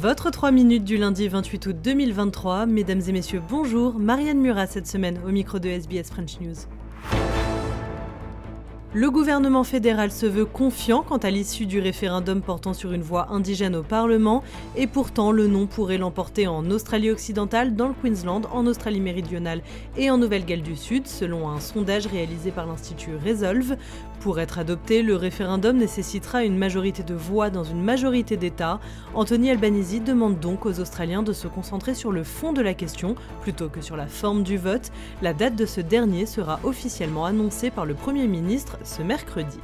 Votre 3 minutes du lundi 28 août 2023. Mesdames et messieurs, bonjour. Marianne Murat cette semaine au micro de SBS French News. Le gouvernement fédéral se veut confiant quant à l'issue du référendum portant sur une voie indigène au Parlement, et pourtant le non pourrait l'emporter en Australie occidentale, dans le Queensland, en Australie méridionale et en Nouvelle-Galles du Sud, selon un sondage réalisé par l'Institut Resolve. Pour être adopté, le référendum nécessitera une majorité de voix dans une majorité d'États. Anthony Albanese demande donc aux Australiens de se concentrer sur le fond de la question plutôt que sur la forme du vote. La date de ce dernier sera officiellement annoncée par le Premier ministre ce mercredi.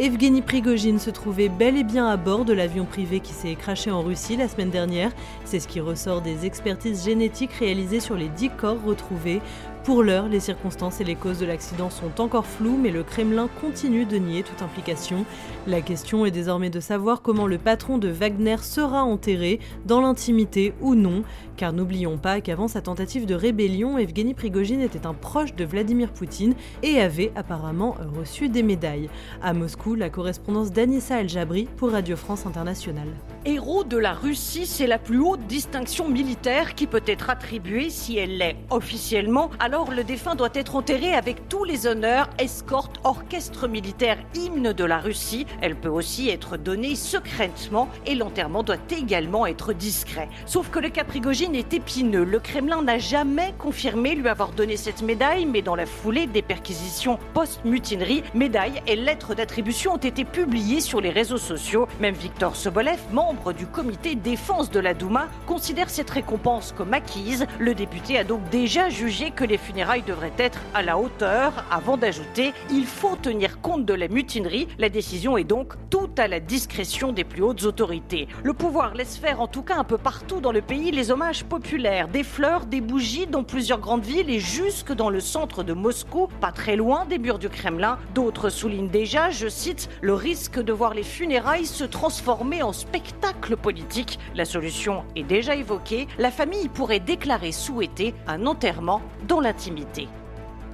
Evgeny Prigogine se trouvait bel et bien à bord de l'avion privé qui s'est craché en Russie la semaine dernière. C'est ce qui ressort des expertises génétiques réalisées sur les 10 corps retrouvés. Pour l'heure, les circonstances et les causes de l'accident sont encore floues, mais le Kremlin continue de nier toute implication. La question est désormais de savoir comment le patron de Wagner sera enterré, dans l'intimité ou non, car n'oublions pas qu'avant sa tentative de rébellion, Evgeny Prigogine était un proche de Vladimir Poutine et avait apparemment reçu des médailles. À Moscou, la correspondance d'Anissa El-Jabri pour Radio France Internationale. Héros de la Russie, c'est la plus haute distinction militaire qui peut être attribuée si elle l'est officiellement. Alors le défunt doit être enterré avec tous les honneurs, escorte, orchestre militaire, hymne de la Russie. Elle peut aussi être donnée secrètement et l'enterrement doit également être discret. Sauf que le caprigogine est épineux. Le Kremlin n'a jamais confirmé lui avoir donné cette médaille, mais dans la foulée des perquisitions post-mutinerie, médailles et lettres d'attribution ont été publiées sur les réseaux sociaux. Même Victor Sobolev, membre du comité défense de la Douma, considère cette récompense comme acquise. Le député a donc déjà jugé que les funérailles devraient être à la hauteur avant d'ajouter il faut tenir compte de la mutinerie. La décision est donc tout à la discrétion des plus hautes autorités. Le pouvoir laisse faire en tout cas un peu partout dans le pays les hommages populaires, des fleurs, des bougies dans plusieurs grandes villes et jusque dans le centre de Moscou, pas très loin des murs du Kremlin. D'autres soulignent déjà, je cite, le risque de voir les funérailles se transformer en spectacle politique. La solution est déjà évoquée, la famille pourrait déclarer souhaiter un enterrement dans l'intimité.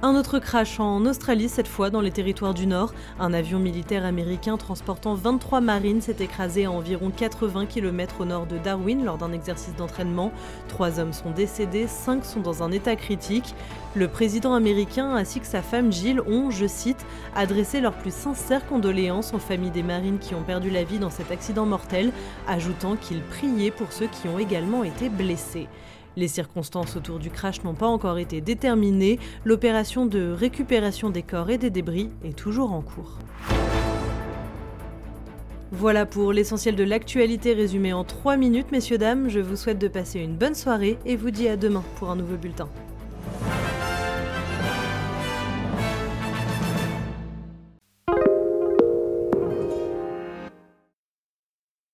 Un autre crash en Australie, cette fois dans les territoires du Nord. Un avion militaire américain transportant 23 marines s'est écrasé à environ 80 km au nord de Darwin lors d'un exercice d'entraînement. Trois hommes sont décédés, cinq sont dans un état critique. Le président américain ainsi que sa femme Jill ont, je cite, adressé leurs plus sincères condoléances aux familles des marines qui ont perdu la vie dans cet accident mortel, ajoutant qu'ils priaient pour ceux qui ont également été blessés. Les circonstances autour du crash n'ont pas encore été déterminées. L'opération de récupération des corps et des débris est toujours en cours. Voilà pour l'essentiel de l'actualité résumée en 3 minutes, messieurs, dames. Je vous souhaite de passer une bonne soirée et vous dis à demain pour un nouveau bulletin.